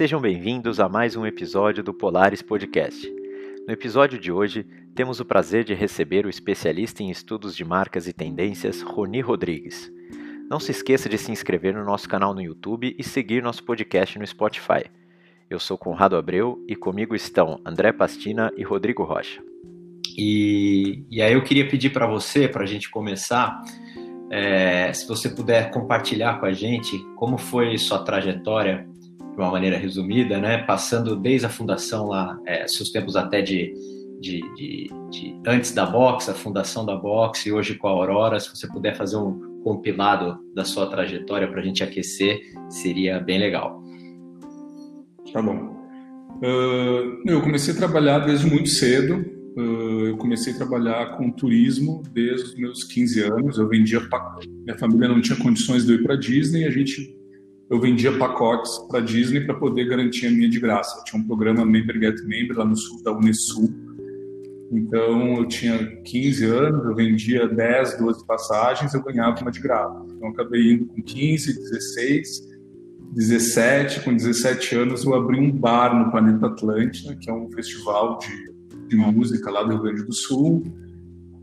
Sejam bem-vindos a mais um episódio do Polaris Podcast. No episódio de hoje, temos o prazer de receber o especialista em estudos de marcas e tendências, Roni Rodrigues. Não se esqueça de se inscrever no nosso canal no YouTube e seguir nosso podcast no Spotify. Eu sou Conrado Abreu e comigo estão André Pastina e Rodrigo Rocha. E, e aí eu queria pedir para você, para a gente começar, é, se você puder compartilhar com a gente como foi sua trajetória de uma maneira resumida, né? Passando desde a fundação lá, é, seus tempos até de, de, de, de, antes da Box, a fundação da Box e hoje com a Aurora, se você puder fazer um compilado da sua trajetória para a gente aquecer, seria bem legal. Tá bom. Uh, eu comecei a trabalhar desde muito cedo. Uh, eu comecei a trabalhar com turismo desde os meus 15 anos. Eu vendia minha família não tinha condições de ir para Disney. A gente eu vendia pacotes para Disney para poder garantir a minha de graça. Eu tinha um programa Member Get Member lá no sul da Unesul. Então eu tinha 15 anos, eu vendia 10, 12 passagens, eu ganhava uma de graça. Então eu acabei indo com 15, 16, 17, com 17 anos eu abri um bar no Planeta Atlântida, que é um festival de, de música lá do Rio Grande do Sul.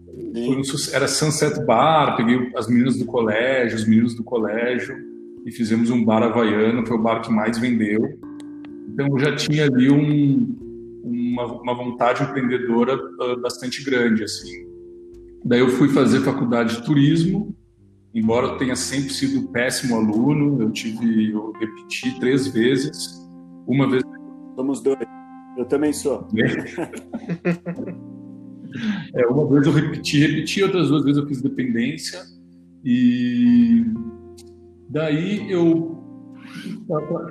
Um, era Sunset Bar, peguei as meninas do colégio, os meninos do colégio, e fizemos um bar havaiano, foi o bar que mais vendeu. Então eu já tinha ali um, uma, uma, vontade empreendedora uh, bastante grande, assim. Daí eu fui fazer faculdade de turismo, embora eu tenha sempre sido péssimo aluno, eu tive, eu repeti três vezes, uma vez... Somos dois, eu também sou. É, uma vez eu repeti, repeti, outras duas vezes eu fiz dependência, e Daí eu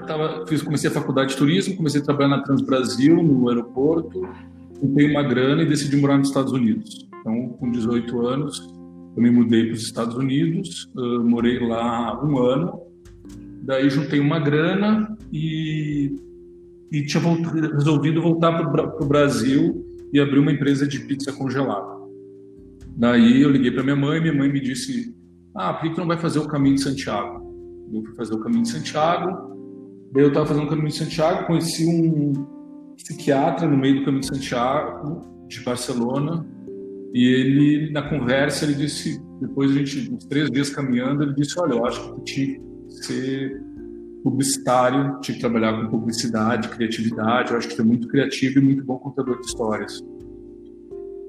tava, fiz, comecei a faculdade de turismo, comecei a trabalhar na Transbrasil, no aeroporto, juntei uma grana e decidi morar nos Estados Unidos. Então, com 18 anos, eu me mudei para os Estados Unidos, uh, morei lá um ano, daí juntei uma grana e, e tinha resolvido voltar para o Brasil e abrir uma empresa de pizza congelada. Daí eu liguei para minha mãe, minha mãe me disse: Ah, por que tu não vai fazer o caminho de Santiago? Eu fui fazer o caminho de Santiago. Daí eu estava fazendo o caminho de Santiago, conheci um psiquiatra no meio do caminho de Santiago, de Barcelona, e ele, na conversa, ele disse, depois a gente, uns três dias caminhando, ele disse: Olha, eu acho que tinha que ser publicitário, tinha que trabalhar com publicidade, criatividade, eu acho que tu é muito criativo e muito bom contador de histórias.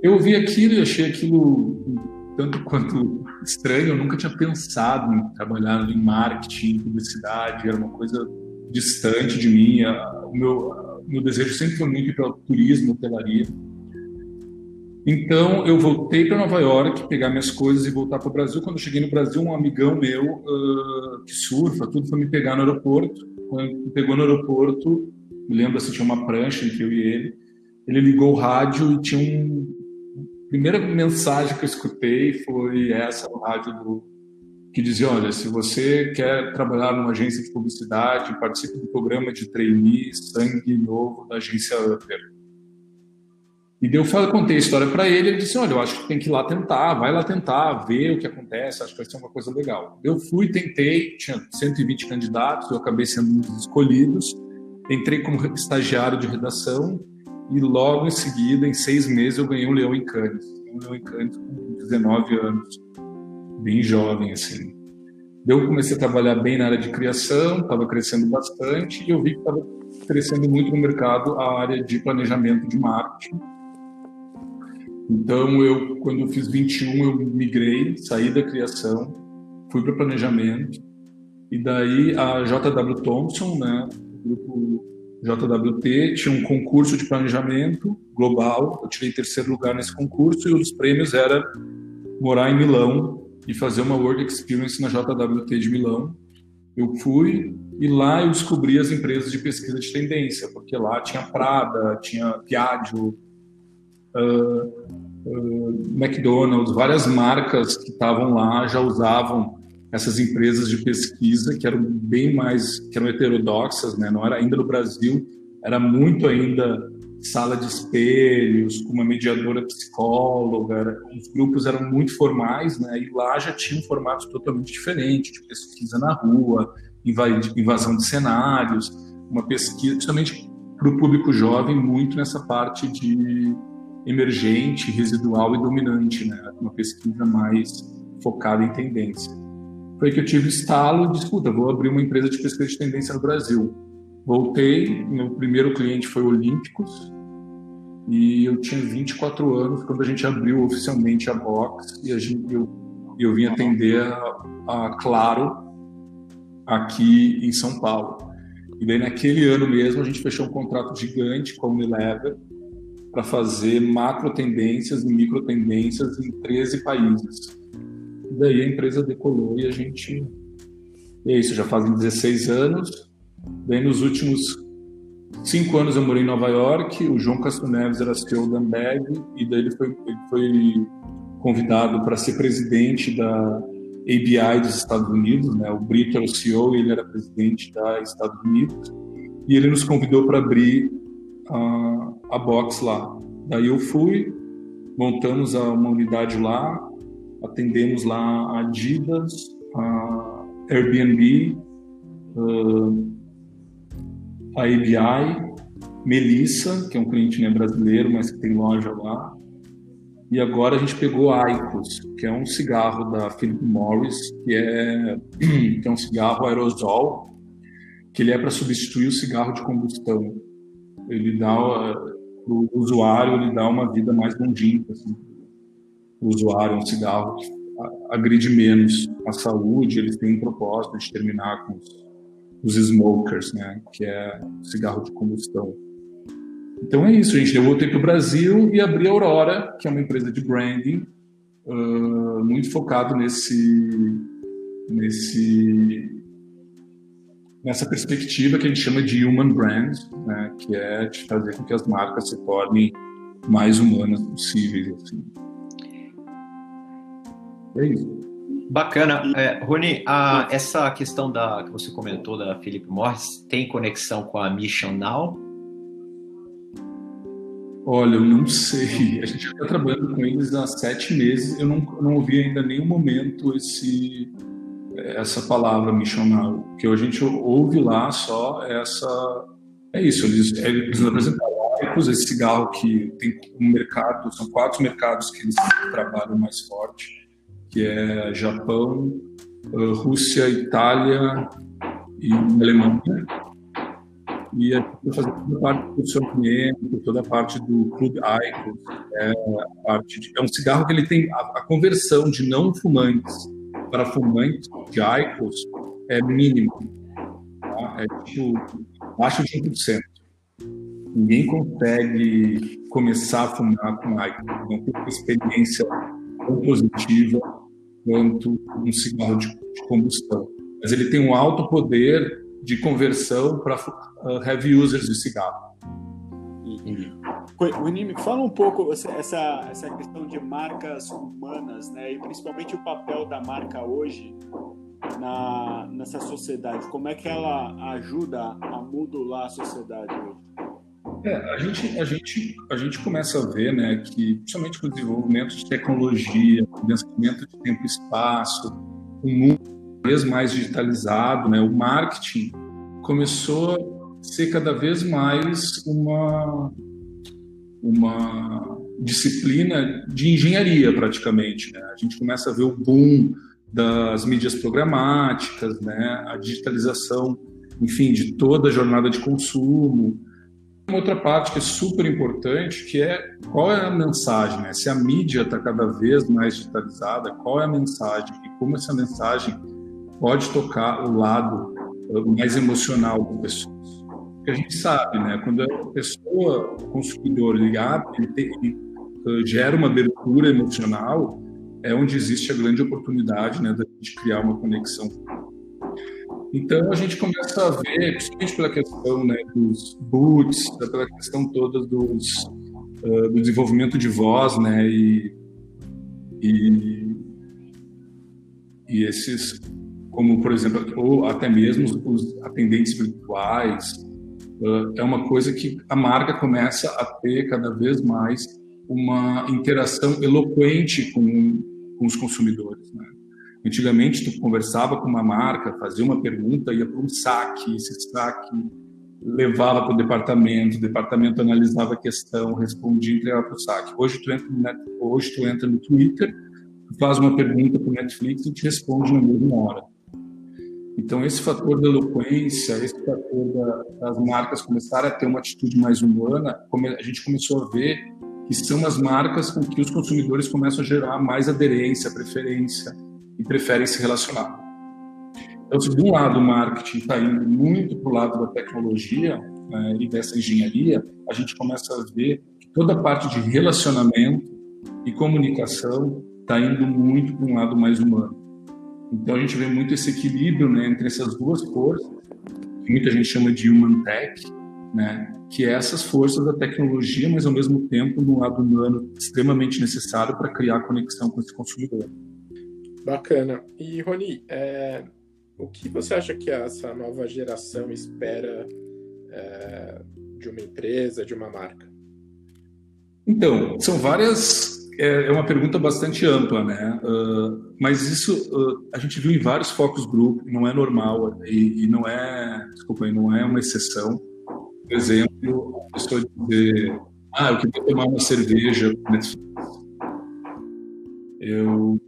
Eu ouvi aquilo e achei aquilo tanto quanto estranho, eu nunca tinha pensado em trabalhar em marketing, publicidade, era uma coisa distante de mim. O meu, meu desejo sempre foi muito para turismo, hotelaria. Então eu voltei para Nova York, pegar minhas coisas e voltar para o Brasil. Quando eu cheguei no Brasil, um amigão meu uh, que surfa, tudo foi me pegar no aeroporto. Quando me pegou no aeroporto, me lembro assim, tinha uma prancha entre eu e ele. Ele ligou o rádio e tinha um, primeira mensagem que eu escutei foi essa no rádio do, que dizia, olha, se você quer trabalhar numa agência de publicidade, participe do programa de trainee Sangue Novo da agência Upper. E eu contei a história para ele, ele disse, olha, eu acho que tem que ir lá tentar, vai lá tentar, ver o que acontece, acho que vai ser uma coisa legal. Eu fui, tentei, tinha 120 candidatos, eu acabei sendo um dos escolhidos, entrei como estagiário de redação, e logo em seguida, em seis meses, eu ganhei um leão em Cannes. Um leão em Cannes com 19 anos, bem jovem, assim. Eu comecei a trabalhar bem na área de criação, estava crescendo bastante, e eu vi que estava crescendo muito no mercado a área de planejamento de marketing. Então, eu, quando eu fiz 21, eu migrei, saí da criação, fui para planejamento, e daí a JW Thompson, né, grupo JWT, tinha um concurso de planejamento global, eu tirei terceiro lugar nesse concurso e dos prêmios era morar em Milão e fazer uma World Experience na JWT de Milão. Eu fui e lá eu descobri as empresas de pesquisa de tendência, porque lá tinha Prada, tinha Piaggio, uh, uh, McDonald's, várias marcas que estavam lá já usavam essas empresas de pesquisa que eram bem mais que eram heterodoxas, né? Não era ainda no Brasil, era muito ainda sala de espelhos, com uma mediadora psicóloga, era, os grupos eram muito formais, né? E lá já tinha um formato totalmente diferente, de pesquisa na rua, invasão de cenários. uma pesquisa, justamente para o público jovem, muito nessa parte de emergente, residual e dominante, né? Uma pesquisa mais focada em tendência. Foi que eu tive estalo de, escuta, vou abrir uma empresa de pesquisa de tendência no Brasil. Voltei, meu primeiro cliente foi Olímpicos, e eu tinha 24 anos quando a gente abriu oficialmente a box e a gente, eu, eu vim atender a, a Claro aqui em São Paulo. E daí naquele ano mesmo a gente fechou um contrato gigante com a Unilever para fazer macro tendências e micro tendências em 13 países. Daí a empresa decolou e a gente. E é isso, já fazem 16 anos. Daí nos últimos cinco anos eu morei em Nova York, o João Castro Neves era CEO da Ambev, e daí ele foi, ele foi convidado para ser presidente da ABI dos Estados Unidos, né? O Brito era o CEO e ele era presidente da Estados Unidos. E ele nos convidou para abrir a, a box lá. Daí eu fui, montamos uma unidade lá, atendemos lá a Adidas, a Airbnb, a ABI, Melissa, que é um cliente né, brasileiro, mas que tem loja lá, e agora a gente pegou Icos, que é um cigarro da Philip Morris, que é, que é um cigarro aerosol, que ele é para substituir o cigarro de combustão. Ele dá para o usuário, ele dá uma vida mais longínqua. Assim. O usuário um cigarro agride menos a saúde, eles têm um propósito de terminar com os, os smokers, né, que é cigarro de combustão. Então é isso, gente. Eu voltei para o Brasil e abri a Aurora, que é uma empresa de branding, uh, muito focado nesse, nesse, nessa perspectiva que a gente chama de human brand, né, que é de fazer com que as marcas se tornem mais humanas possíveis. Assim. É isso. Bacana. É, Rony, a, essa questão da, que você comentou da Philip Morris tem conexão com a Mission Now? Olha, eu não sei. A gente está trabalhando com eles há sete meses. Eu não, não ouvi ainda nenhum momento esse essa palavra missional. O que a gente ouve lá só é essa é isso. Eles, eles apresentaram esse cigarro que tem um mercado, são quatro mercados que eles trabalham mais forte, que é Japão, Rússia, Itália e Alemanha e a gente vai fazer toda a parte do posicionamento, toda a parte do Club Icons, é, de, é um cigarro que ele tem a, a, conversão de não fumantes para fumantes de Icons é mínima, tá? é tipo abaixo de 1%. Ninguém consegue começar a fumar com Icons, não tem uma experiência tão positiva quanto um cigarro de, de combustão. Mas ele tem um alto poder de conversão para uh, heavy users de cigarro. Uhum. fala um pouco essa, essa questão de marcas humanas, né? E principalmente o papel da marca hoje na, nessa sociedade. Como é que ela ajuda a modular a sociedade hoje? É, a gente, a gente, a gente começa a ver, né, que principalmente com o desenvolvimento de tecnologia, condensamento de tempo e espaço, um mundo vez mais digitalizado, né, o marketing começou a ser cada vez mais uma uma disciplina de engenharia praticamente. Né? A gente começa a ver o boom das mídias programáticas, né? a digitalização, enfim, de toda a jornada de consumo. Uma outra parte que é super importante, que é qual é a mensagem, né? Se a mídia está cada vez mais digitalizada, qual é a mensagem e como essa mensagem pode tocar o lado mais emocional das pessoas. Porque a gente sabe, né? Quando a pessoa, o consumidor, ele, ele, uh, gera uma abertura emocional, é onde existe a grande oportunidade, né, da gente criar uma conexão. Então a gente começa a ver, principalmente pela questão né, dos boots, pela questão toda dos, uh, do desenvolvimento de voz, né, e, e, e esses como, por exemplo, ou até mesmo os atendentes virtuais, é uma coisa que a marca começa a ter cada vez mais uma interação eloquente com, com os consumidores. Né? Antigamente, tu conversava com uma marca, fazia uma pergunta, ia para um saque, esse saque levava para o departamento, o departamento analisava a questão, respondia e entregava para o saque. Hoje tu entra no, hoje tu entra no Twitter, faz uma pergunta para o Netflix e te responde na mesma hora. Então, esse fator da eloquência, esse fator da, das marcas começarem a ter uma atitude mais humana, a gente começou a ver que são as marcas com que os consumidores começam a gerar mais aderência, preferência e preferem se relacionar. Então, se de um lado o marketing está indo muito para o lado da tecnologia né, e dessa engenharia, a gente começa a ver que toda a parte de relacionamento e comunicação está indo muito para um lado mais humano. Então a gente vê muito esse equilíbrio né, entre essas duas forças, que muita gente chama de human tech, né, que é essas forças da tecnologia, mas ao mesmo tempo no lado humano extremamente necessário para criar conexão com esse consumidor. Bacana. E Rony, é, o que você acha que essa nova geração espera é, de uma empresa, de uma marca? Então, são várias é, é uma pergunta bastante ampla, né? Uh, mas isso uh, a gente viu em vários focos group, não é normal e, e, não é, desculpa, não é uma exceção. Por exemplo, a pessoa dizer, ah, eu queria tomar uma cerveja uh, eu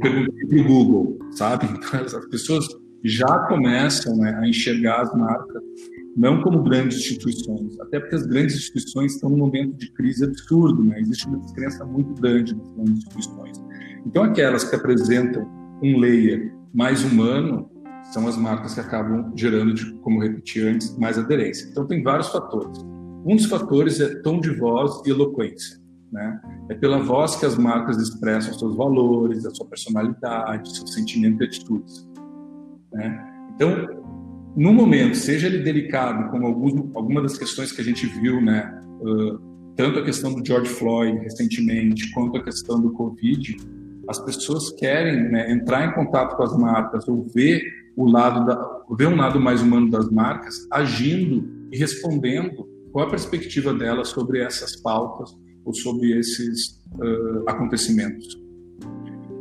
perguntei para o Google, sabe? Então, as pessoas já começam né, a enxergar as marcas não como grandes instituições, até porque as grandes instituições estão num momento de crise absurdo, né? existe uma descrença muito grande nas grandes instituições. Então, aquelas que apresentam um layer mais humano são as marcas que acabam gerando, como repeti antes, mais aderência. Então, tem vários fatores. Um dos fatores é tom de voz e eloquência. Né? É pela voz que as marcas expressam seus valores, a sua personalidade, seu sentimento e atitudes. Né? Então, no momento, seja ele delicado, como alguns, das questões que a gente viu, né, uh, tanto a questão do George Floyd recentemente, quanto a questão do Covid, as pessoas querem né, entrar em contato com as marcas ou ver o lado da, ver um lado mais humano das marcas agindo e respondendo qual a perspectiva delas sobre essas pautas ou sobre esses uh, acontecimentos.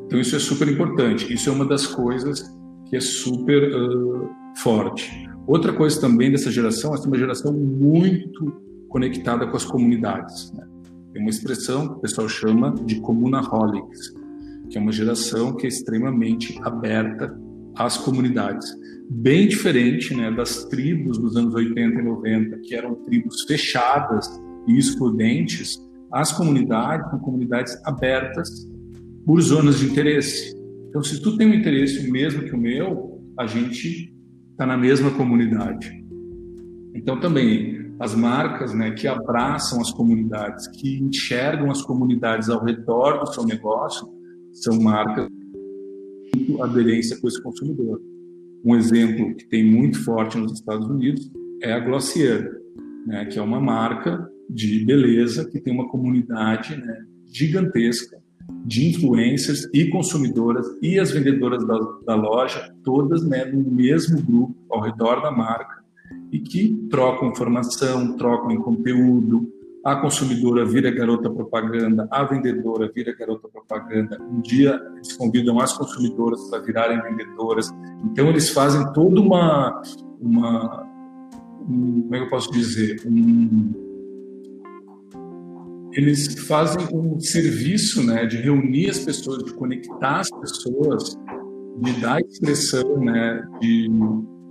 Então isso é super importante. Isso é uma das coisas que é super uh, forte. Outra coisa também dessa geração, essa é uma geração muito conectada com as comunidades. Né? Tem uma expressão que o pessoal chama de comunaholics, que é uma geração que é extremamente aberta às comunidades. Bem diferente né, das tribos dos anos 80 e 90, que eram tribos fechadas e excludentes, as comunidades são comunidades abertas por zonas de interesse. Então, se tu tem um interesse mesmo que o meu, a gente está na mesma comunidade. Então, também, as marcas né, que abraçam as comunidades, que enxergam as comunidades ao redor do seu negócio, são marcas com aderência com esse consumidor. Um exemplo que tem muito forte nos Estados Unidos é a Glossier, né, que é uma marca de beleza que tem uma comunidade né, gigantesca de influencers e consumidoras e as vendedoras da, da loja, todas né, no mesmo grupo, ao redor da marca, e que trocam informação, trocam em conteúdo. A consumidora vira garota propaganda, a vendedora vira garota propaganda. Um dia eles convidam as consumidoras para virarem vendedoras. Então eles fazem toda uma, uma um, como é que eu posso dizer, um, eles fazem um serviço né, de reunir as pessoas, de conectar as pessoas, de dar expressão né, de,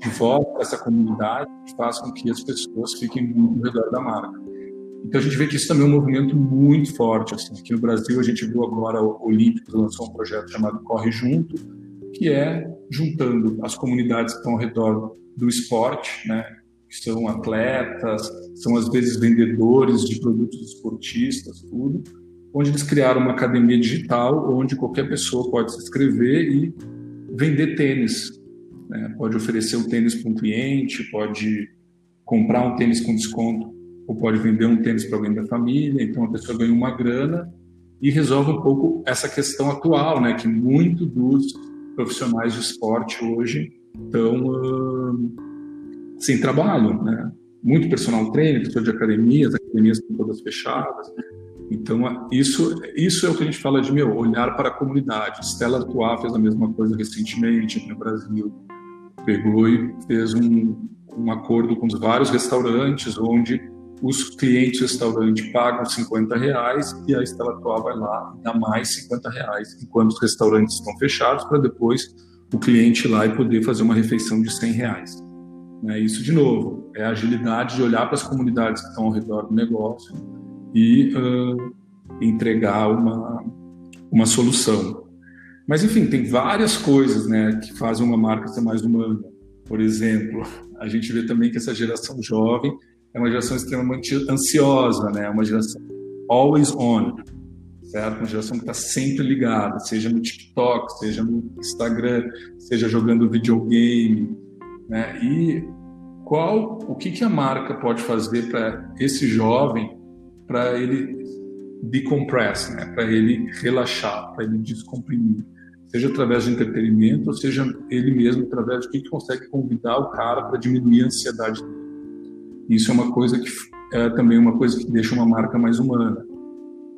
de voz para essa comunidade, que faz com que as pessoas fiquem muito ao redor da marca. Então a gente vê que isso também é um movimento muito forte. Assim. Aqui no Brasil a gente viu agora o Olímpicos lançou um projeto chamado Corre Junto, que é juntando as comunidades que estão ao redor do esporte, né, são atletas, são às vezes vendedores de produtos esportistas, tudo, onde eles criaram uma academia digital onde qualquer pessoa pode se inscrever e vender tênis. Né? Pode oferecer o tênis para um cliente, pode comprar um tênis com desconto, ou pode vender um tênis para alguém da família. Então a pessoa ganha uma grana e resolve um pouco essa questão atual, né? Que muito dos profissionais de esporte hoje estão uh, sem trabalho, né? Muito personal trainer, pessoas de academias, academias estão todas fechadas. Então, isso, isso é o que a gente fala de meu, olhar para a comunidade. Stella Artois fez a mesma coisa recentemente aqui no Brasil. pegou e fez um, um acordo com os vários restaurantes, onde os clientes do restaurante pagam 50 reais e a Estela Atual vai lá e dá mais 50 reais, enquanto os restaurantes estão fechados, para depois o cliente ir lá e poder fazer uma refeição de 100 reais. Né? Isso, de novo, é a agilidade de olhar para as comunidades que estão ao redor do negócio e uh, entregar uma, uma solução. Mas, enfim, tem várias coisas né, que fazem uma marca ser mais humana. Por exemplo, a gente vê também que essa geração jovem é uma geração extremamente ansiosa, né? É uma geração always on, certo? Uma geração que está sempre ligada, seja no TikTok, seja no Instagram, seja jogando videogame, né? E qual, o que, que a marca pode fazer para esse jovem, para ele decompress, né? Para ele relaxar, para ele descomprimir, seja através de entretenimento, ou seja ele mesmo através de que consegue convidar o cara para diminuir a ansiedade. Isso é uma coisa que é também uma coisa que deixa uma marca mais humana.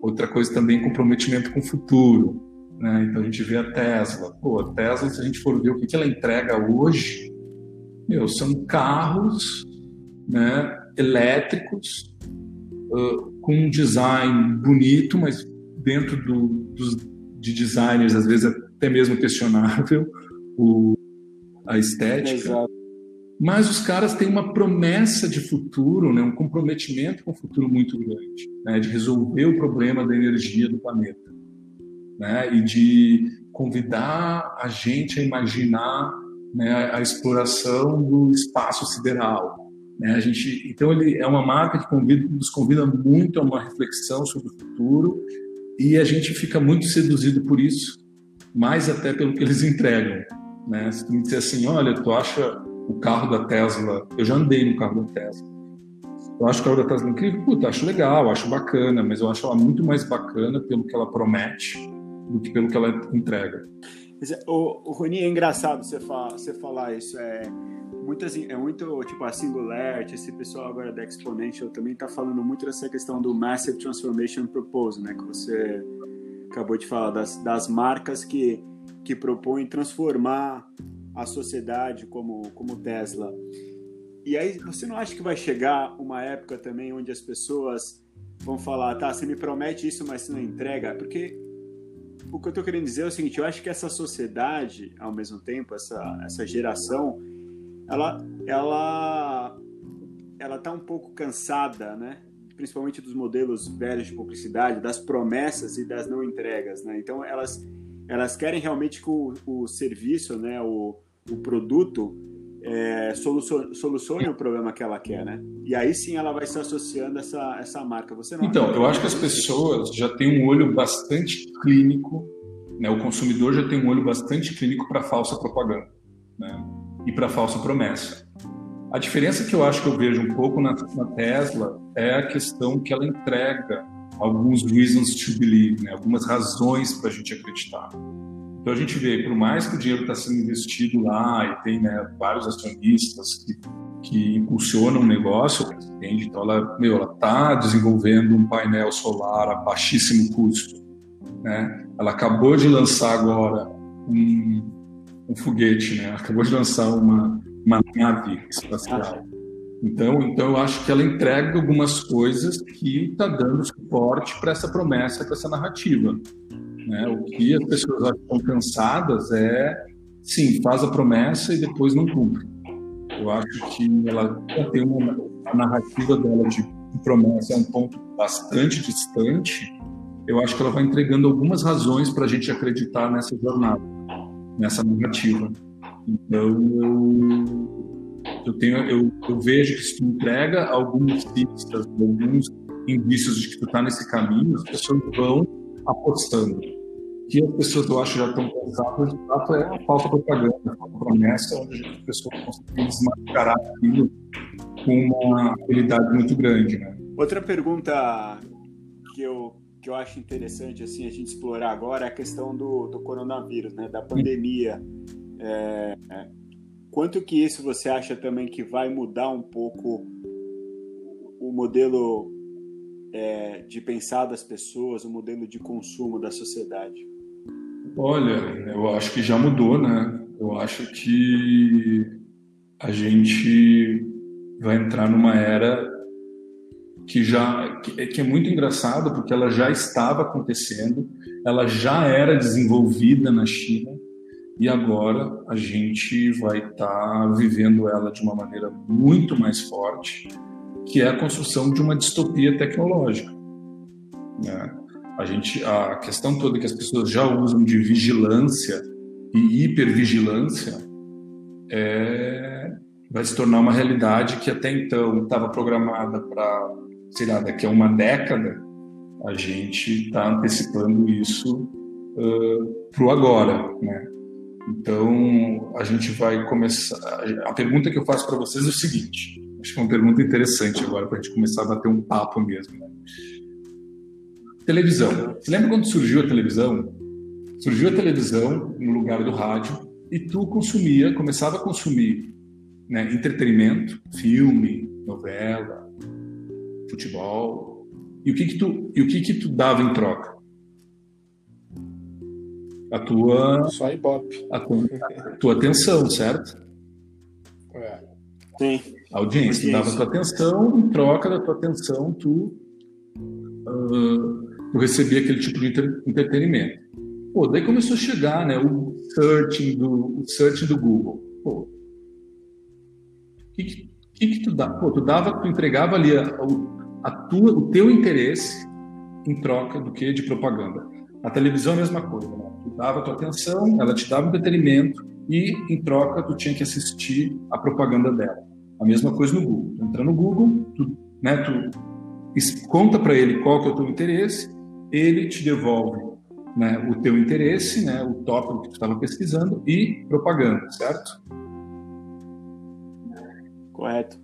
Outra coisa também comprometimento com o futuro. Né? Então a gente vê a Tesla. Pô, a Tesla, se a gente for ver o que, que ela entrega hoje, meu, são carros né, elétricos uh, com um design bonito, mas dentro do, dos, de designers, às vezes até mesmo questionável, o, a estética. Exato. Mas os caras têm uma promessa de futuro, né, um comprometimento com o futuro muito grande, né, de resolver o problema da energia do planeta. Né, e de convidar a gente a imaginar né, a exploração do espaço sideral. Né? A gente, então ele é uma marca que convida, nos convida muito a uma reflexão sobre o futuro e a gente fica muito seduzido por isso, mais até pelo que eles entregam. Né? Se tu me disser assim, olha, tu acha o carro da Tesla, eu já andei no carro da Tesla. Eu acho o carro da Tesla incrível, puta, acho legal, acho bacana, mas eu acho ela muito mais bacana pelo que ela promete do que pelo que ela entrega. O, o Rony, é engraçado você, falar, você falar isso. É, muitas, é muito, tipo, a Singularity, esse pessoal agora da Exponential também está falando muito dessa questão do Massive Transformation Proposal, né? Que você acabou de falar, das, das marcas que, que propõem transformar a sociedade como, como Tesla. E aí, você não acha que vai chegar uma época também onde as pessoas vão falar, tá, você me promete isso, mas você não entrega? Porque o que eu estou querendo dizer é o seguinte: eu acho que essa sociedade, ao mesmo tempo, essa, essa geração, ela, ela, ela está um pouco cansada, né? Principalmente dos modelos velhos de publicidade, das promessas e das não entregas, né? Então elas, elas querem realmente que o, o serviço, né? O, o produto é, solucione, solucione o problema que ela quer, né? E aí sim ela vai se associando a essa, essa marca. Você não então, eu acho que as pessoas já têm um olho bastante clínico, né? O consumidor já tem um olho bastante clínico para falsa propaganda, né? E para falsa promessa. A diferença que eu acho que eu vejo um pouco na, na Tesla é a questão que ela entrega alguns reasons to believe, né? Algumas razões para a gente acreditar. Então a gente vê, por mais que o dinheiro está sendo investido lá e tem né, vários acionistas que, que impulsionam o negócio? Então ela meu, ela está desenvolvendo um painel solar a baixíssimo custo, né? Ela acabou de lançar agora um, um foguete, né? Acabou de lançar uma, uma nave espacial. Então, então eu acho que ela entrega algumas coisas que está dando suporte para essa promessa, para essa narrativa. Né? O que as pessoas estão cansadas é, sim, faz a promessa e depois não cumpre. Eu acho que ela tem uma a narrativa dela de, promessa é um ponto bastante distante. Eu acho que ela vai entregando algumas razões para a gente acreditar nessa jornada, nessa narrativa. Então eu, eu tenho, eu, eu vejo que tu entrega algumas pistas, alguns indícios de que tu está nesse caminho, as pessoas vão apostando que as pessoas, eu acho, já estão cansadas, de fato, é a falta de propaganda, a falta promessa, onde as pessoas conseguem desmascarar aquilo com uma habilidade muito grande. Né? Outra pergunta que eu, que eu acho interessante assim, a gente explorar agora é a questão do, do coronavírus, né? da pandemia. É, é, quanto que isso você acha também que vai mudar um pouco o modelo é, de pensar das pessoas, o modelo de consumo da sociedade? Olha, eu acho que já mudou, né? eu acho que a gente vai entrar numa era que já que é muito engraçado porque ela já estava acontecendo, ela já era desenvolvida na China e agora a gente vai estar tá vivendo ela de uma maneira muito mais forte, que é a construção de uma distopia tecnológica. Né? A gente, a questão toda que as pessoas já usam de vigilância e hipervigilância é, vai se tornar uma realidade que até então estava programada para, sei lá, daqui a uma década, a gente está antecipando isso uh, para o agora, né? Então, a gente vai começar. A pergunta que eu faço para vocês é o seguinte: acho que é uma pergunta interessante agora para a gente começar a bater um papo mesmo. Né? Televisão. Você lembra quando surgiu a televisão? Surgiu a televisão no lugar do rádio e tu consumia, começava a consumir né, entretenimento, filme, novela, futebol. E o que que tu, e o que que tu dava em troca? A tua. Só Ibope. A tua, a tua atenção, certo? É. Sim. A audiência. Tu dava a tua atenção, em troca da tua atenção, tu, uh, tu recebia aquele tipo de entretenimento. Pô, daí começou a chegar, né, o searching do, o searching do Google. Pô, que, que, que, tu dá? Pô, tu dava, tu entregava ali a, a tua, o teu interesse em troca do que de propaganda. A televisão é a mesma coisa, né? Tu dava a tua atenção, ela te dava entretenimento e em troca tu tinha que assistir a propaganda dela. A mesma coisa no Google. Tu entra no Google, tu, né, tu conta para ele qual que é o teu interesse, ele te devolve né, o teu interesse, né, o tópico que tu estava pesquisando e propaganda, certo? Correto.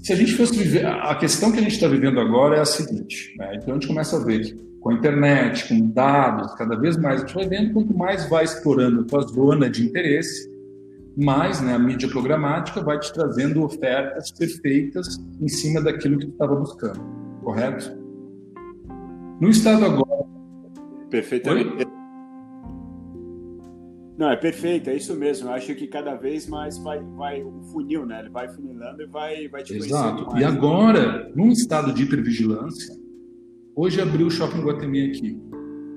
Se a gente fosse viver, a questão que a gente está vivendo agora é a seguinte, né? então a gente começa a ver que com a internet, com dados, cada vez mais a gente vai vendo, quanto mais vai explorando a tua zona de interesse, mais né, a mídia programática vai te trazendo ofertas perfeitas em cima daquilo que tu estava buscando, correto? No estado agora. Perfeitamente. Oi? Não, é perfeito, é isso mesmo. Eu acho que cada vez mais vai, vai o funil, né? Ele vai funilando e vai, vai te Exato. Mais. E agora, num estado de hipervigilância, hoje abriu o Shopping Guatemi aqui.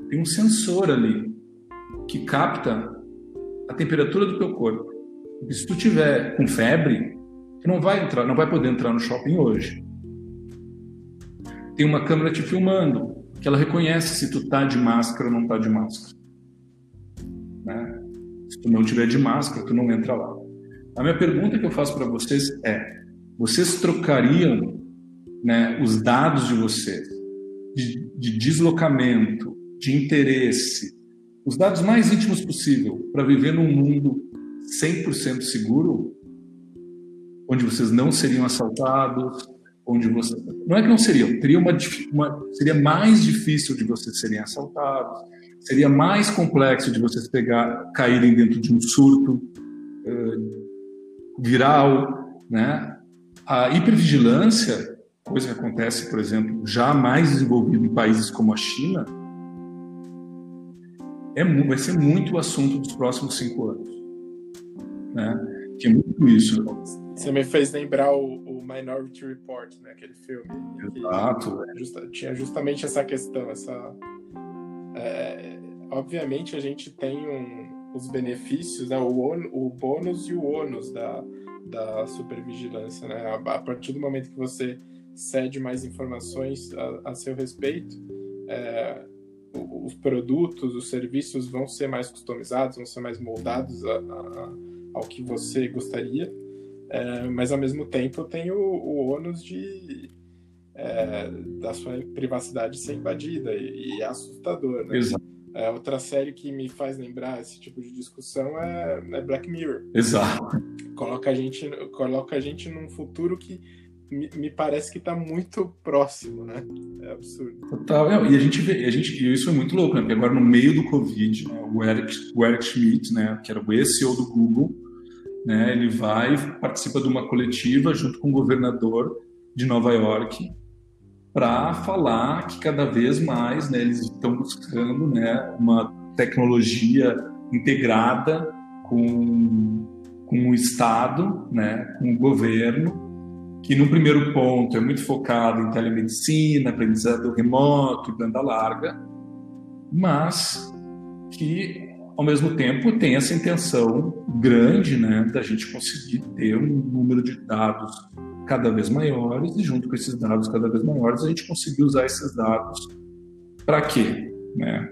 Tem um sensor ali que capta a temperatura do teu corpo. E se tu tiver com febre, tu não vai entrar, não vai poder entrar no shopping hoje. Tem uma câmera te filmando, que ela reconhece se tu tá de máscara ou não tá de máscara. Né? Se tu não tiver de máscara, tu não entra lá. A minha pergunta que eu faço para vocês é: vocês trocariam né, os dados de vocês, de, de deslocamento, de interesse, os dados mais íntimos possível, para viver num mundo 100% seguro, onde vocês não seriam assaltados, onde você não é que não seriam, teria uma, uma, seria mais difícil de vocês serem assaltados, seria mais complexo de vocês pegar, caírem dentro de um surto uh, viral, né? A hipervigilância, coisa que acontece, por exemplo, já mais desenvolvida em países como a China, é, vai ser muito o assunto dos próximos cinco anos, né? Que é muito isso. Você me fez lembrar o, o Minority Report, né? Aquele filme. Exato. Justa, tinha justamente essa questão, essa. É, obviamente a gente tem um, os benefícios, né? O, on, o bônus e o ônus da, da supervigilância, né? A, a, partir do momento que você cede mais informações a, a seu respeito, é, os produtos, os serviços vão ser mais customizados, vão ser mais moldados a, ao que você gostaria. É, mas ao mesmo tempo tem o, o ônus de é, da sua privacidade ser invadida e, e é assustador, né? Exato. É, outra série que me faz lembrar esse tipo de discussão é, é, Black Mirror. Exato. Coloca a gente, coloca a gente num futuro que me, me parece que está muito próximo, né? É absurdo. Total. E a gente vê, a gente, isso é muito louco, né? Porque agora no meio do Covid, né, o, Eric, o Eric Schmidt, né, que era o CEO do Google, né? Ele vai, participa de uma coletiva junto com o governador de Nova York para falar que cada vez mais né, eles estão buscando né, uma tecnologia integrada com, com o Estado, né, com o governo, que no primeiro ponto é muito focado em telemedicina, aprendizado remoto e banda larga, mas que ao mesmo tempo tem essa intenção grande, né, da gente conseguir ter um número de dados cada vez maiores e junto com esses dados cada vez maiores a gente conseguir usar esses dados para quê, né?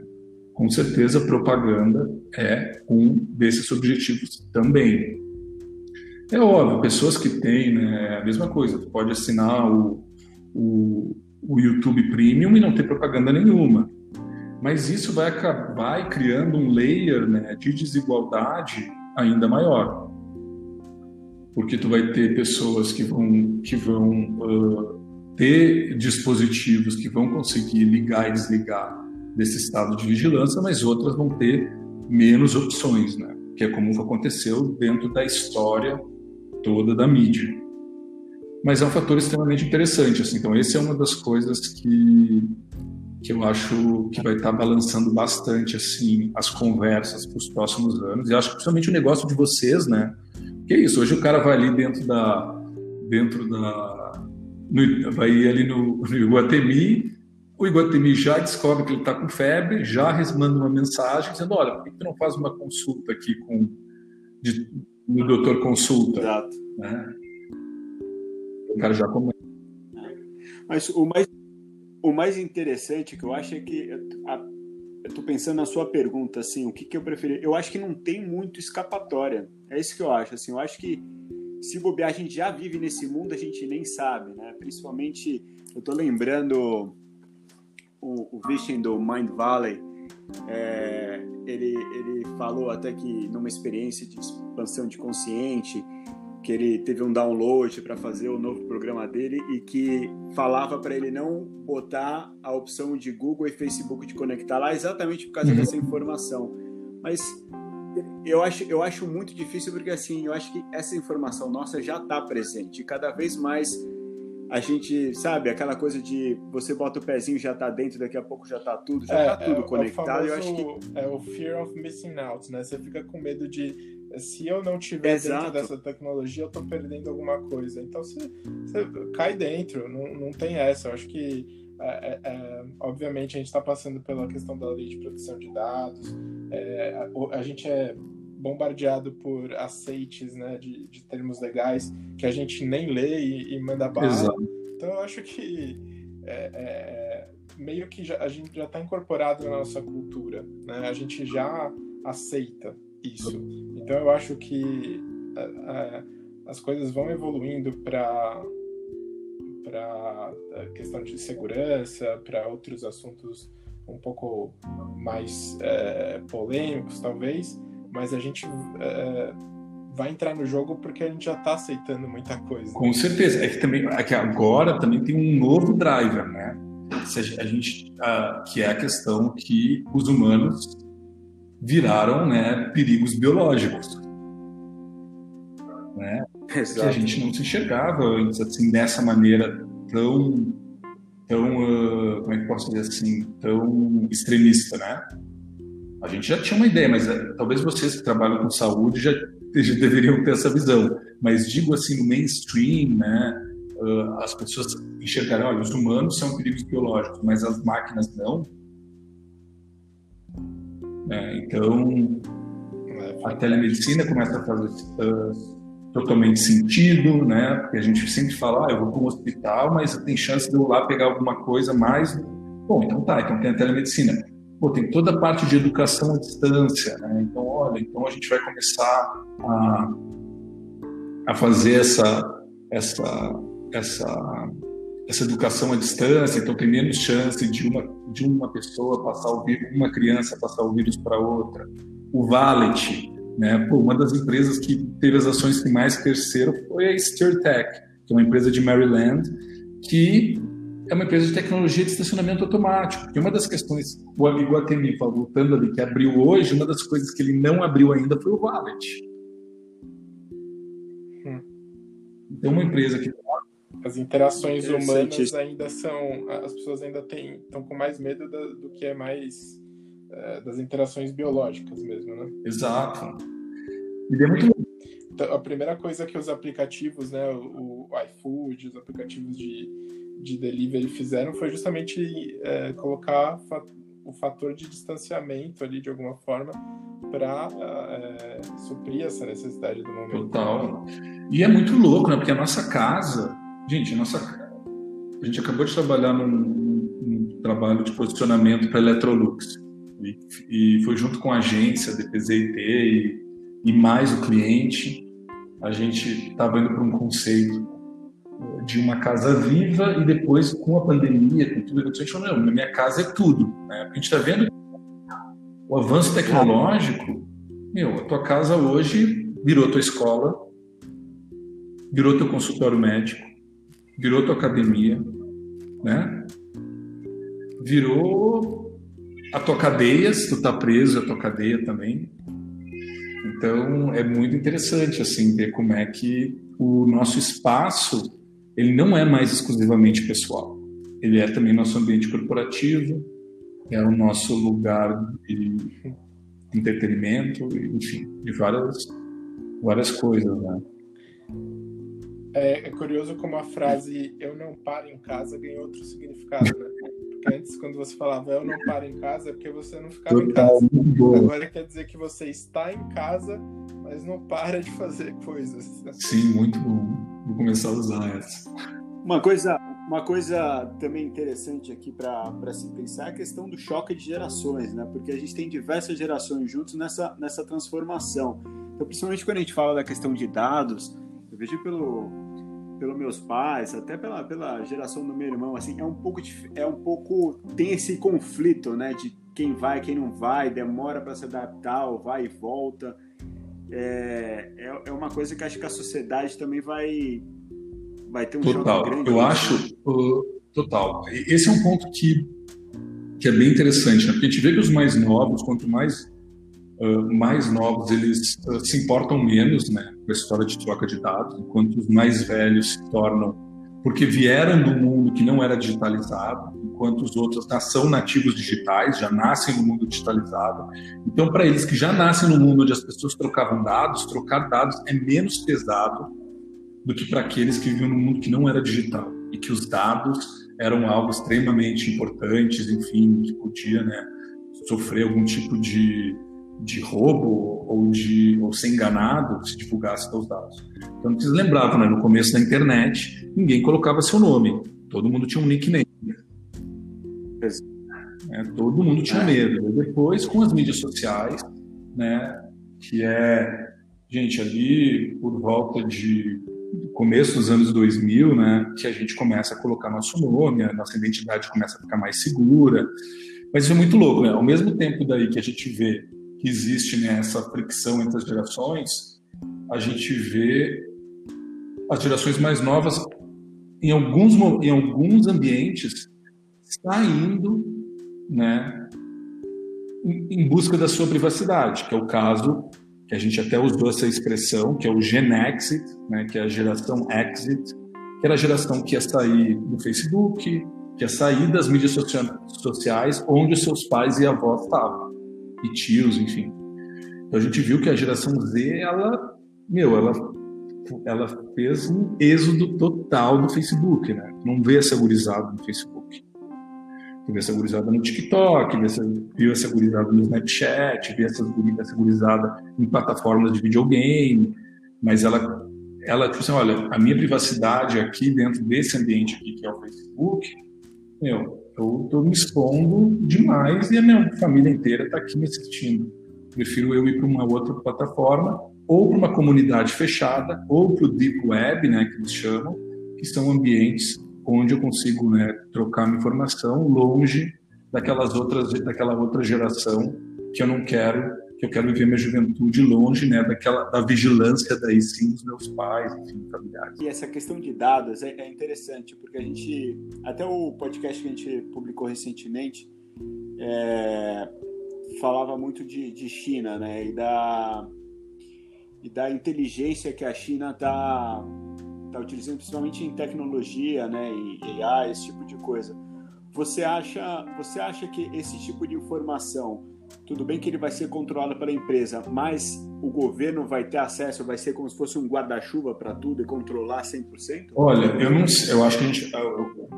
Com certeza propaganda é um desses objetivos também. É óbvio, pessoas que têm, né, a mesma coisa, tu pode assinar o, o, o YouTube Premium e não ter propaganda nenhuma. Mas isso vai acabar criando um layer né, de desigualdade ainda maior. Porque tu vai ter pessoas que vão, que vão uh, ter dispositivos que vão conseguir ligar e desligar desse estado de vigilância, mas outras vão ter menos opções, né? que é como aconteceu dentro da história toda da mídia. Mas é um fator extremamente interessante. Assim. Então, essa é uma das coisas que, que eu acho que vai estar balançando bastante assim as conversas para os próximos anos. E acho que principalmente o negócio de vocês, né? Que é isso, hoje o cara vai ali dentro da. dentro da. No, vai ali no, no Iguatemi, o Iguatemi já descobre que ele está com febre, já manda uma mensagem dizendo: olha, por que você não faz uma consulta aqui com de, no doutor consulta? Exato. Né? O cara já começa. Mas o mais, o mais interessante que eu acho é que a, eu estou pensando na sua pergunta, assim, o que, que eu preferi? Eu acho que não tem muito escapatória. É isso que eu acho. Assim, eu acho que se bobear, a gente já vive nesse mundo, a gente nem sabe, né? Principalmente, eu estou lembrando o, o do Mind Valley, é, ele, ele falou até que numa experiência de expansão de consciente, que ele teve um download para fazer o novo programa dele e que falava para ele não botar a opção de Google e Facebook de conectar lá exatamente por causa uhum. dessa informação. Mas eu acho, eu acho muito difícil porque assim, eu acho que essa informação nossa já está presente e cada vez mais a gente, sabe, aquela coisa de você bota o pezinho já tá dentro, daqui a pouco já tá tudo, já é, tá tudo é, conectado. É eu acho que é o fear of missing out, né? Você fica com medo de se eu não tiver Exato. dentro dessa tecnologia, eu tô perdendo alguma coisa. Então você, você cai dentro, não, não tem essa. Eu acho que é, é, é obviamente a gente está passando pela questão da lei de proteção de dados. É, a, a gente é bombardeado por aceites né, de, de, termos legais que a gente nem lê e, e manda bala. Exato. Então eu acho que é, é, meio que já, a gente já está incorporado na nossa cultura, né? a gente já aceita isso. Então eu acho que as coisas vão evoluindo para para questão de segurança, para outros assuntos um pouco mais é, polêmicos, talvez, mas a gente é, vai entrar no jogo porque a gente já está aceitando muita coisa. Com certeza. É que também é que agora também tem um novo driver, né? A gente, a, que é a questão que os humanos viraram né, perigos biológicos. Né? Que a gente não se enxergava antes assim dessa maneira tão tão uh, como é que posso dizer assim tão extremista, né? A gente já tinha uma ideia, mas uh, talvez vocês que trabalham com saúde já, já, deveriam ter essa visão. Mas digo assim, no mainstream, né, uh, as pessoas enxergaram, olha, os humanos são perigos biológicos, mas as máquinas não. É, então, a telemedicina começa a fazer uh, totalmente sentido, né? Porque a gente sempre fala, ah, eu vou para um hospital, mas tem chance de eu lá pegar alguma coisa mais. Bom, então tá, então tem a telemedicina pô, tem toda a parte de educação à distância, né? Então, olha, então a gente vai começar a, a fazer essa, essa, essa, essa educação à distância, então tem menos chance de uma, de uma pessoa passar o vírus, uma criança passar o vírus para outra. O Valet, né? Pô, uma das empresas que teve as ações que mais cresceram foi a SteerTech, que é uma empresa de Maryland, que é uma empresa de tecnologia de estacionamento automático. E uma das questões, o amigo Atemi, voltando ali, que abriu hoje, uma das coisas que ele não abriu ainda foi o Wallet. Hum. Então, uma empresa que. As interações humanas ainda são. As pessoas ainda estão com mais medo da, do que é mais. É, das interações biológicas mesmo, né? Exato. E é muito então, a primeira coisa que os aplicativos, né, o, o iFood, os aplicativos de, de delivery fizeram foi justamente é, colocar o fator de distanciamento ali de alguma forma para é, suprir essa necessidade do momento. Total. E é muito louco, né? Porque a nossa casa, gente, a nossa a gente acabou de trabalhar num, num trabalho de posicionamento para Electrolux e, e, foi junto com a agência DPZIT e, e mais o cliente a gente estava indo para um conceito de uma casa viva e depois com a pandemia, com tudo, a gente falou, minha casa é tudo. Né? a gente está vendo o avanço tecnológico, meu, a tua casa hoje virou tua escola, virou teu consultório médico, virou tua academia, né? Virou a tua cadeia, se tu tá preso, a tua cadeia também. Então, é muito interessante, assim, ver como é que o nosso espaço, ele não é mais exclusivamente pessoal. Ele é também nosso ambiente corporativo, é o nosso lugar de entretenimento, enfim, de várias, várias coisas, né? É, é, curioso como a frase eu não paro em casa ganhou outro significado, né? Porque antes, quando você falava eu não paro em casa, é porque você não ficava Total, em casa. Agora quer dizer que você está em casa, mas não para de fazer coisas. Sim, muito bom. Vou começar a usar essa. Uma coisa, uma coisa também interessante aqui para se pensar é a questão do choque de gerações, né? Porque a gente tem diversas gerações juntos nessa, nessa transformação. Então, principalmente quando a gente fala da questão de dados, vejo pelo pelos meus pais, até pela, pela geração do meu irmão, assim, é um pouco é um pouco tem esse conflito, né, de quem vai, quem não vai, demora para se adaptar, ou vai e volta. É, é, é, uma coisa que acho que a sociedade também vai vai ter um total. grande. Eu acho uh, total. Esse é um ponto que que é bem interessante, né? Porque a gente vê que os mais novos, quanto mais mais novos eles uh, se importam menos né, com a história de troca de dados, enquanto os mais velhos se tornam, porque vieram do mundo que não era digitalizado, enquanto os outros são nativos digitais, já nascem no mundo digitalizado. Então, para eles que já nascem no mundo onde as pessoas trocavam dados, trocar dados é menos pesado do que para aqueles que viviam no mundo que não era digital e que os dados eram algo extremamente importantes, enfim, que podia né, sofrer algum tipo de de roubo ou de ou ser enganado se divulgasse seus dados. Então vocês lembravam, né, no começo da internet, ninguém colocava seu nome, todo mundo tinha um nickname. É, todo mundo tinha medo. E depois, com as mídias sociais, né, que é, gente, ali por volta de começo dos anos 2000, né, que a gente começa a colocar nosso nome, a nossa identidade começa a ficar mais segura. Mas isso é muito louco, né? Ao mesmo tempo daí que a gente vê que existe nessa né, fricção entre as gerações, a gente vê as gerações mais novas em alguns, em alguns ambientes saindo né, em, busca da sua privacidade, que é o caso que a gente até usou essa expressão, que é o Gen Exit, né, que é a geração Exit, que era a geração que ia sair do Facebook, que ia sair das mídias sociais onde os seus pais e avós estavam e tios, enfim. Então a gente viu que a geração Z, ela, meu, ela, ela fez um êxodo total do Facebook, né? Não vê essa gurizada no Facebook. Vê essa gurizada no TikTok, vê essa, viu essa gurizada no Snapchat, vê essa, essa gurizada em plataformas de videogame, mas ela, ela tipo assim, olha, a minha privacidade aqui dentro desse ambiente aqui que é o Facebook, meu, eu estou me expondo demais e a minha família inteira está aqui me assistindo. Prefiro eu ir para uma outra plataforma, ou para uma comunidade fechada, ou para o Deep Web, né, que eles chamam, que são ambientes onde eu consigo né, trocar minha informação longe daquelas outras, daquela outra geração que eu não quero que eu quero viver minha juventude longe, né, daquela da vigilância daí sim dos meus pais, enfim, familiares. E essa questão de dados é, é interessante porque a gente até o podcast que a gente publicou recentemente é, falava muito de, de China, né, e da e da inteligência que a China está tá utilizando principalmente em tecnologia, né, e AI, esse tipo de coisa. Você acha, você acha que esse tipo de informação tudo bem que ele vai ser controlado pela empresa, mas o governo vai ter acesso, vai ser como se fosse um guarda-chuva para tudo e controlar 100%? Olha, eu não sei, eu acho que a gente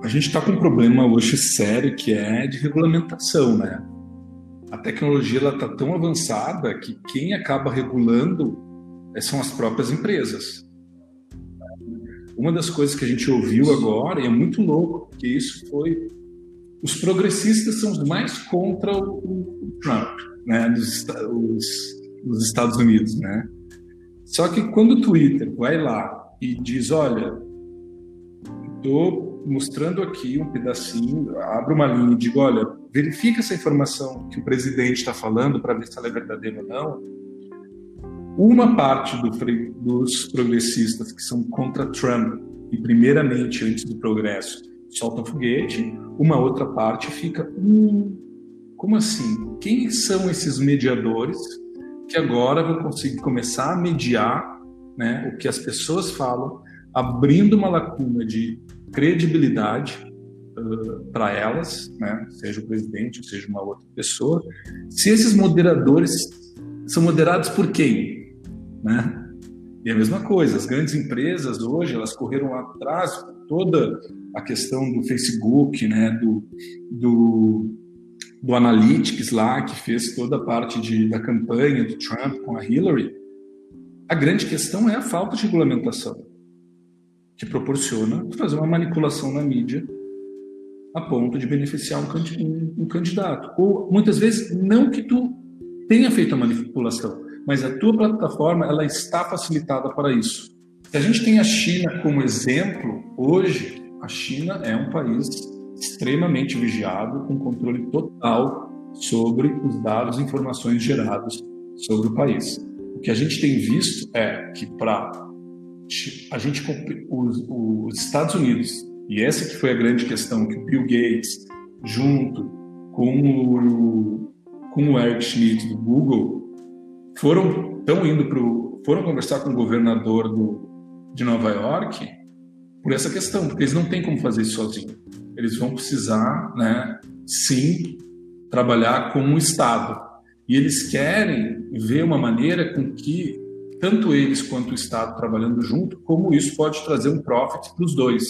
a, gente está com um problema hoje sério que é de regulamentação, né? A tecnologia ela está tão avançada que quem acaba regulando eh, são as próprias empresas. Uma das coisas que a gente ouviu agora, e é muito louco, porque isso foi. Os progressistas são os mais contra o, Trump, né, nos, os, Estados Unidos, né? Só que quando o Twitter vai lá e diz, olha, estou mostrando aqui um pedacinho, abro uma linha e digo, olha, verifica essa informação que o presidente está falando para ver se ela é verdadeira ou não, uma parte do, dos progressistas que são contra Trump, e primeiramente antes do progresso, soltam foguete, uma outra parte fica, hum, como assim? Quem são esses mediadores que agora vão conseguir começar a mediar né, o que as pessoas falam, abrindo uma lacuna de credibilidade uh, para elas, né, seja o presidente, seja uma outra pessoa, se esses moderadores são moderados por quem? né? E a mesma coisa, as grandes empresas hoje, elas correram atrás toda a questão do Facebook, né, do, do, do Analytics lá, que fez toda a parte de, da campanha do Trump com a Hillary. A grande questão é a falta de regulamentação, que proporciona fazer uma manipulação na mídia a ponto de beneficiar um, candidato. Ou, muitas vezes, não que tu tenha feito a manipulação, mas a tua plataforma ela está facilitada para isso. Se a gente tem a China como exemplo, hoje a China é um país extremamente vigiado, com controle total sobre os dados e informações gerados sobre o país. O que a gente tem visto é que para a gente os, os Estados Unidos e essa que foi a grande questão que o Bill Gates junto com o com o Eric Schmidt do Google foram estão indo pro foram conversar com o governador do, de Nova York por essa questão, porque eles não têm como fazer isso sozinhos. Eles vão precisar, né, sim, trabalhar com o Estado. E eles querem ver uma maneira com que tanto eles quanto o Estado trabalhando junto, como isso pode trazer um profit para os dois.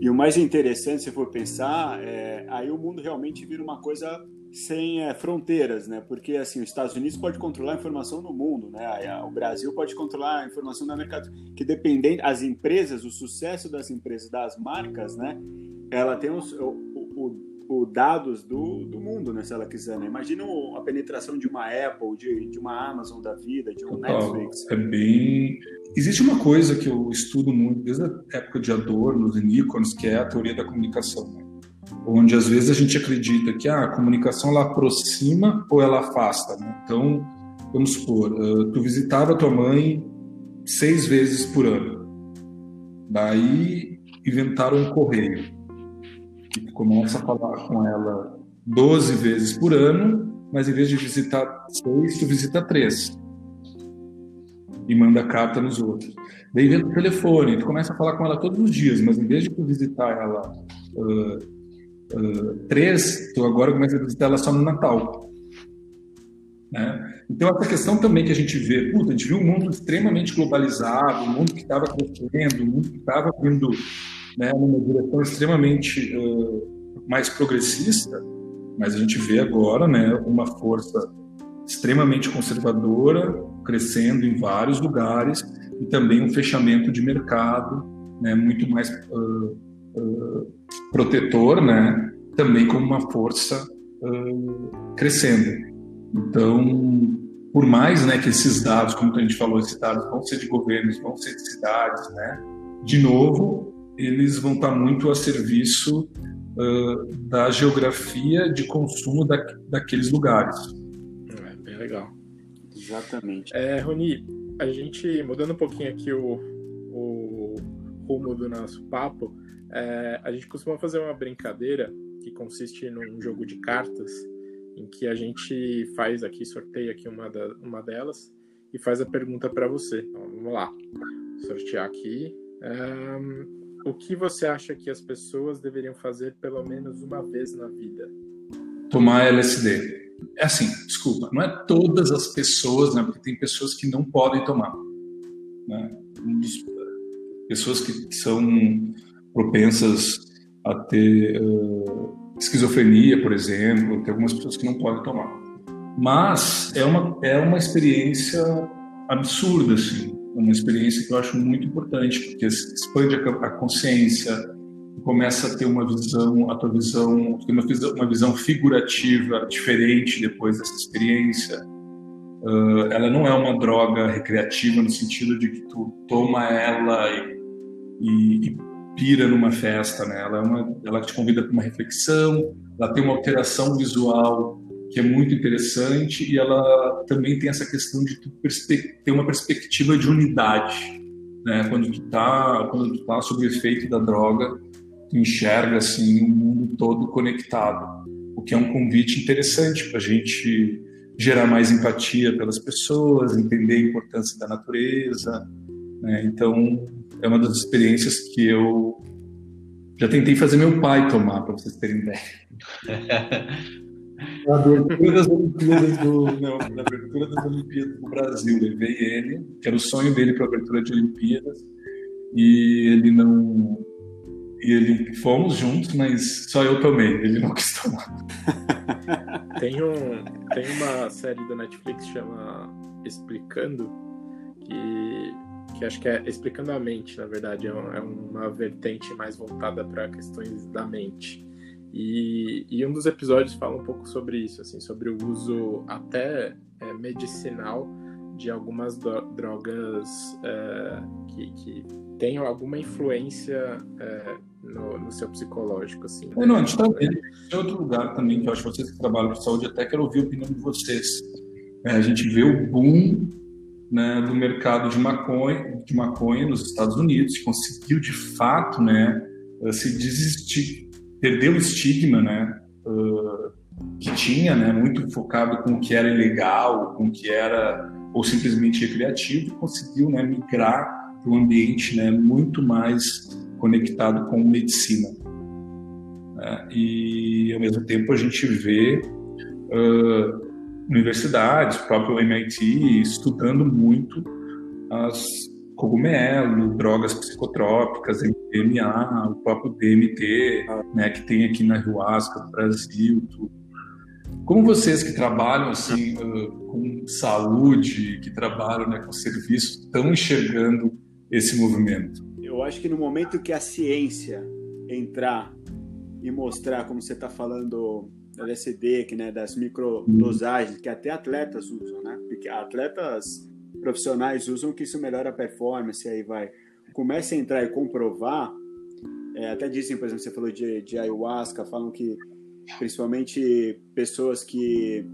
E o mais interessante, se for pensar, é, aí o mundo realmente vira uma coisa sem é, fronteiras, né? Porque assim, os Estados Unidos pode controlar a informação do mundo, né? O Brasil pode controlar a informação da mercado, que dependendo as empresas, o sucesso das empresas, das marcas, né? Ela tem os, o, o, o, dados do, do mundo, né? Se ela quiser, né? Imagina a penetração de uma Apple, de, de uma Amazon da vida, de um Netflix. É bem. Existe uma coisa que eu estudo muito desde a época de Adorno e Nichols, que é a teoria da comunicação. Né? Onde às vezes a gente acredita que ah, a comunicação ela aproxima ou ela afasta. Né? Então, vamos supor, uh, tu visitava tua mãe seis vezes por ano, daí inventaram um correio, que tu começa a falar com ela 12 vezes por ano, mas em vez de visitar seis, tu visita três e manda carta nos outros. Daí vem o telefone, tu começa a falar com ela todos os dias, mas em vez de tu visitar ela uh, uh, três, tu agora começa a visitar ela só no Natal. Né? Então, essa questão também que a gente vê, puta, a gente viu um mundo extremamente globalizado, um mundo que estava crescendo, um mundo que estava vindo né, numa direção extremamente uh, mais progressista, mas a gente vê agora né, uma força extremamente conservadora crescendo em vários lugares e também um fechamento de mercado né, muito mais uh, uh, protetor, né, também como uma força uh, crescendo. Então, por mais né, que esses dados, como a gente falou, esses dados vão ser de governos, vão ser de cidades, né, de novo, eles vão estar muito a serviço uh, da geografia de consumo da, daqueles lugares. É, bem legal. Exatamente. É, Roni, a gente, mudando um pouquinho aqui o, o rumo do nosso papo, é, a gente costuma fazer uma brincadeira que consiste num jogo de cartas em que a gente faz aqui, sorteia aqui uma, da, uma delas e faz a pergunta para você. Então, vamos lá, sortear aqui. Um, o que você acha que as pessoas deveriam fazer pelo menos uma vez na vida? Tomar LSD. é assim, desculpa, não é todas as pessoas, né? Porque tem pessoas que não podem tomar, né? Pessoas que são propensas a ter uh, esquizofrenia, por exemplo, tem algumas pessoas que não podem tomar. Mas é uma, é uma experiência absurda, assim, uma experiência que eu acho muito importante, porque expande a, a consciência, começa a ter uma visão, a tua visão, tem uma visão, uma visão figurativa diferente depois dessa experiência. Uh, ela não é uma droga recreativa no sentido de que tu toma ela e, e, e pira numa festa, né? Ela, é uma, ela te convida para uma reflexão, ela tem uma alteração visual que é muito interessante e ela também tem essa questão de ter uma perspectiva de unidade, né? Quando tu tá, quando tu tá sob o efeito da droga, tu enxerga assim o mundo todo conectado, o que é um convite interessante para a gente gerar mais empatia pelas pessoas, entender a importância da natureza, né? Então é uma das experiências que eu já tentei fazer meu pai tomar, para vocês terem ideia. Na abertura das Olimpíadas do, não, na abertura das Olimpíadas do Brasil, levei ele, que era o sonho dele para a abertura de Olimpíadas, e ele não. E ele fomos juntos, mas só eu tomei, ele não quis tomar. Tem, um, tem uma série da Netflix que chama Explicando, que que acho que é explicando a mente, na verdade, é, é uma vertente mais voltada para questões da mente. E, e, um dos episódios fala um pouco sobre isso, assim, sobre o uso até é, medicinal de algumas drogas é, que, que tenham alguma influência é, no, no, seu psicológico, assim. É, não, a gente tá vendo em outro lugar também, que eu acho que vocês que trabalham com saúde até quero ouvir a opinião de vocês. É, a gente vê o boom né, do mercado de maconha, de maconha nos Estados Unidos, conseguiu de fato né, eh, se desistir, perdeu o estigma né, uh, que tinha, né, muito focado com o que era ilegal, com o que era ou simplesmente recreativo, e conseguiu né, migrar para um ambiente né, muito mais conectado com medicina. Né, e ao mesmo tempo a gente vê uh, universidades, próprio MIT, estudando muito as cogumelo, drogas psicotrópicas, MDMA, o próprio DMT, né, que tem aqui na ayahuasca do Brasil, tudo. Como vocês que trabalham assim com saúde, que trabalham né, com serviço, estão enxergando esse movimento? Eu acho que no momento que a ciência entrar e mostrar, como você está falando, LSD, que, né, das microdosagens, que até atletas usam, né? Porque atletas profissionais usam que isso melhora a performance, aí vai. Comece a entrar e comprovar, é, até dizem, por exemplo, você falou de, de ayahuasca, falam que principalmente pessoas que,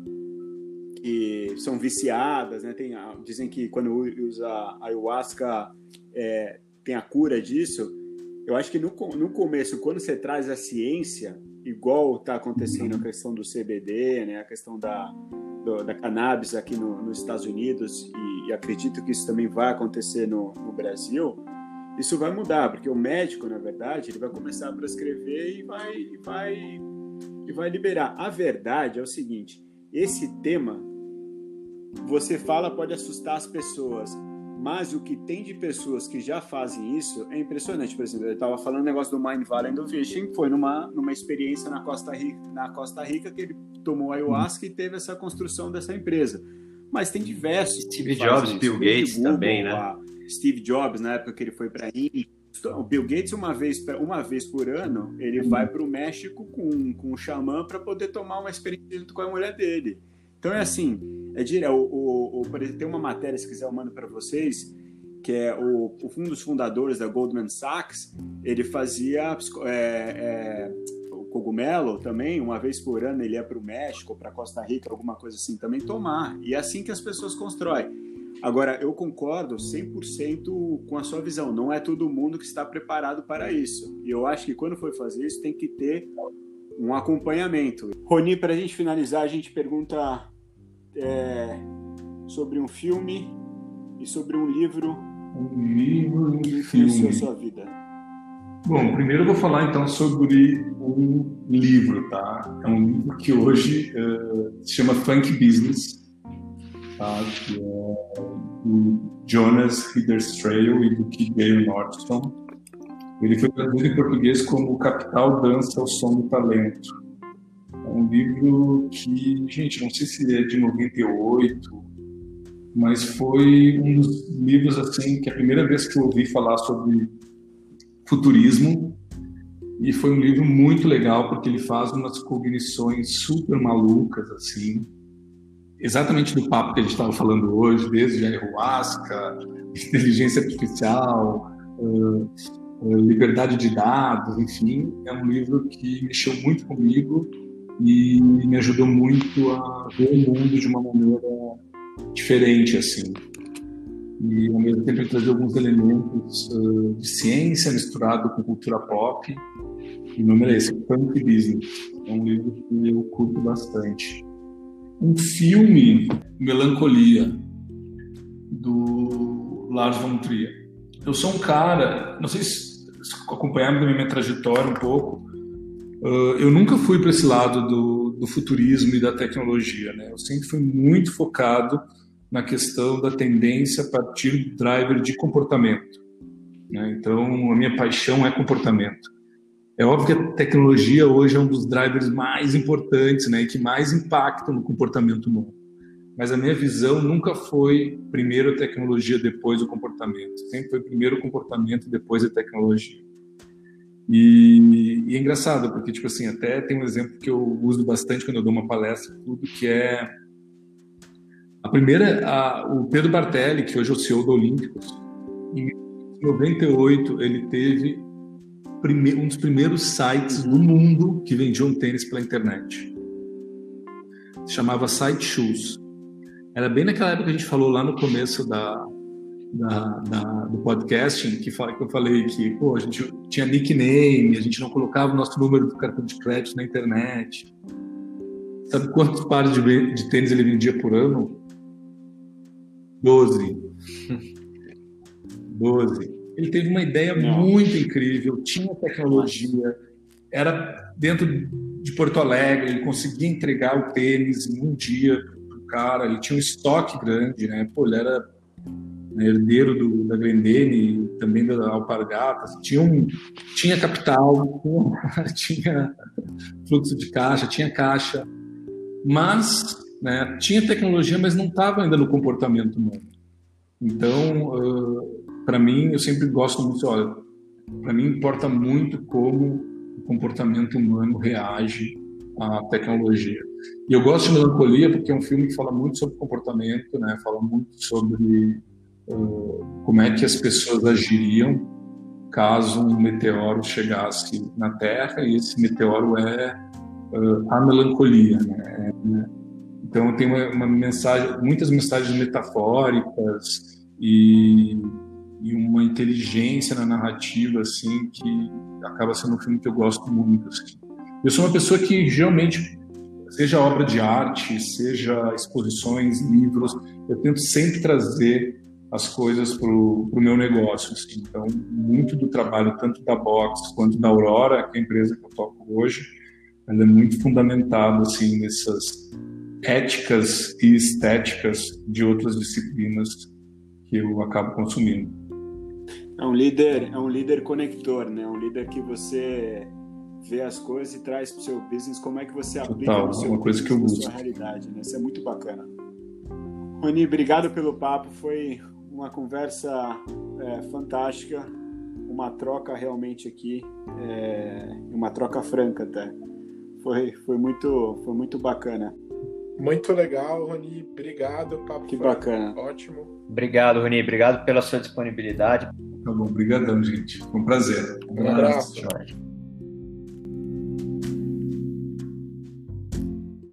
que são viciadas, né? Tem, dizem que quando usa ayahuasca é, tem a cura disso. Eu acho que no, no começo, quando você traz a ciência, igual está acontecendo a questão do CBD, né, a questão da, do, da cannabis aqui no, nos Estados Unidos, e, e, acredito que isso também vai acontecer no, no, Brasil, isso vai mudar, porque o médico, na verdade, ele vai começar a prescrever e vai, e vai, e vai liberar. A verdade é o seguinte, esse tema, você fala, pode assustar as pessoas, mas o que tem de pessoas que já fazem isso é impressionante. Por exemplo, eu estava falando um negócio do Mind Valley do Fishing, foi numa, numa experiência na Costa, Rica, na Costa Rica que ele tomou ayahuasca e teve essa construção dessa empresa. Mas tem diversos. Steve Jobs, isso. Bill Gates Google, também, né? Steve Jobs, na época que ele foi para a Índia. O Bill Gates, uma vez, uma vez por ano, ele vai para o México com, com um xamã para poder tomar uma experiência junto com a mulher dele. Então é assim, dire... o, o, o, tem uma matéria, se quiser eu mando para vocês, que é o, um dos fundadores da Goldman Sachs, ele fazia é, é, o cogumelo também, uma vez por ano ele ia para o México, para Costa Rica, alguma coisa assim, também tomar. E é assim que as pessoas constroem. Agora, eu concordo 100% com a sua visão. Não é todo mundo que está preparado para isso. E eu acho que quando for fazer isso, tem que ter um acompanhamento. Roni, para a gente finalizar, a gente pergunta é, sobre um filme e sobre um livro um livro que influenciou a sua vida. Bom, primeiro eu vou falar então sobre um livro, tá? É um livro que hoje uh, se chama Funk Business, tá? que é do Jonas Hidderstrail e do Keith Gale Nordstrom. Ele foi traduzido em português como Capital Dança ao Som do Talento. É um livro que, gente, não sei se é de 98, mas foi um dos livros assim que a primeira vez que eu ouvi falar sobre futurismo e foi um livro muito legal porque ele faz umas cognições super malucas assim exatamente do papo que a gente estava falando hoje desde a ayahuasca inteligência artificial liberdade de dados enfim é um livro que mexeu muito comigo e me ajudou muito a ver o mundo de uma maneira diferente assim e ao mesmo tempo trazia alguns elementos uh, de ciência misturado com cultura pop. E o número é esse, Punk Business. É um livro que eu curto bastante. Um filme, Melancolia, do Lars von Trier. Eu sou um cara, não sei se acompanharam a minha trajetória um pouco, uh, eu nunca fui para esse lado do, do futurismo e da tecnologia, né? Eu sempre fui muito focado na questão da tendência a partir do driver de comportamento. Né? Então, a minha paixão é comportamento. É óbvio que a tecnologia hoje é um dos drivers mais importantes né, e que mais impactam no comportamento humano. Mas a minha visão nunca foi primeiro a tecnologia, depois o comportamento. Sempre foi primeiro o comportamento, depois a tecnologia. E, e, é engraçado, porque, tipo assim, até tem um exemplo que eu uso bastante quando eu dou uma palestra, tudo, que é a primeira, a, o Pedro Bartelli, que hoje é o CEO do Olímpicos, em 98 ele teve um dos primeiros sites no mundo que vendiam tênis pela internet. Se chamava Site Shoes. Era bem naquela época que a gente falou lá no começo da, da, da, do podcasting, que, fala, que eu falei que pô, a gente tinha nickname, a gente não colocava o nosso número do cartão de crédito na internet. Sabe quantos pares de, de tênis ele vendia por ano? 12. 12. Ele teve uma ideia muito incrível, tinha tecnologia, era dentro de Porto Alegre, ele conseguia entregar o tênis em um dia para o cara, ele tinha um estoque grande, né? Pô, ele era né, herdeiro do, da Grendene, também da Alpargatas, tinha, um, tinha capital, tinha fluxo de caixa, tinha caixa, mas né? Tinha tecnologia, mas não estava ainda no comportamento humano. Então, uh, para mim, eu sempre gosto muito, olha, para mim importa muito como o comportamento humano reage à tecnologia. E eu gosto de Melancolia porque é um filme que fala muito sobre comportamento, né? Fala muito sobre como é que as pessoas agiriam caso um meteoro chegasse na Terra e esse meteoro é uh, a melancolia, né? Então tem uma, uma, mensagem, muitas mensagens metafóricas e, e, uma inteligência na narrativa assim que acaba sendo um filme que eu gosto muito. Assim. Eu sou uma pessoa que geralmente, seja obra de arte, seja exposições, livros, eu tento sempre trazer as coisas para o meu negócio. Assim. Então, muito do trabalho, tanto da Box quanto da Aurora, que é a empresa que eu toco hoje, ela é muito fundamentado assim nessas éticas e estéticas de outras disciplinas que eu acabo consumindo. É um líder, é um líder conector, né? Um líder que você vê as coisas e traz para o seu business como é que você aplica Total, no seu uma coisa que eu busco. sua realidade, né? Isso é muito bacana. Rony, obrigado pelo papo, foi uma conversa é, fantástica, uma troca realmente aqui, é, uma troca franca até. Foi, foi muito, foi muito bacana. Muito legal, Rony. Obrigado. Papo que bacana. Ótimo. Obrigado, Rony. Obrigado pela sua disponibilidade. Tá bom, obrigadão, gente. Foi um prazer. Um, um abraço. abraço.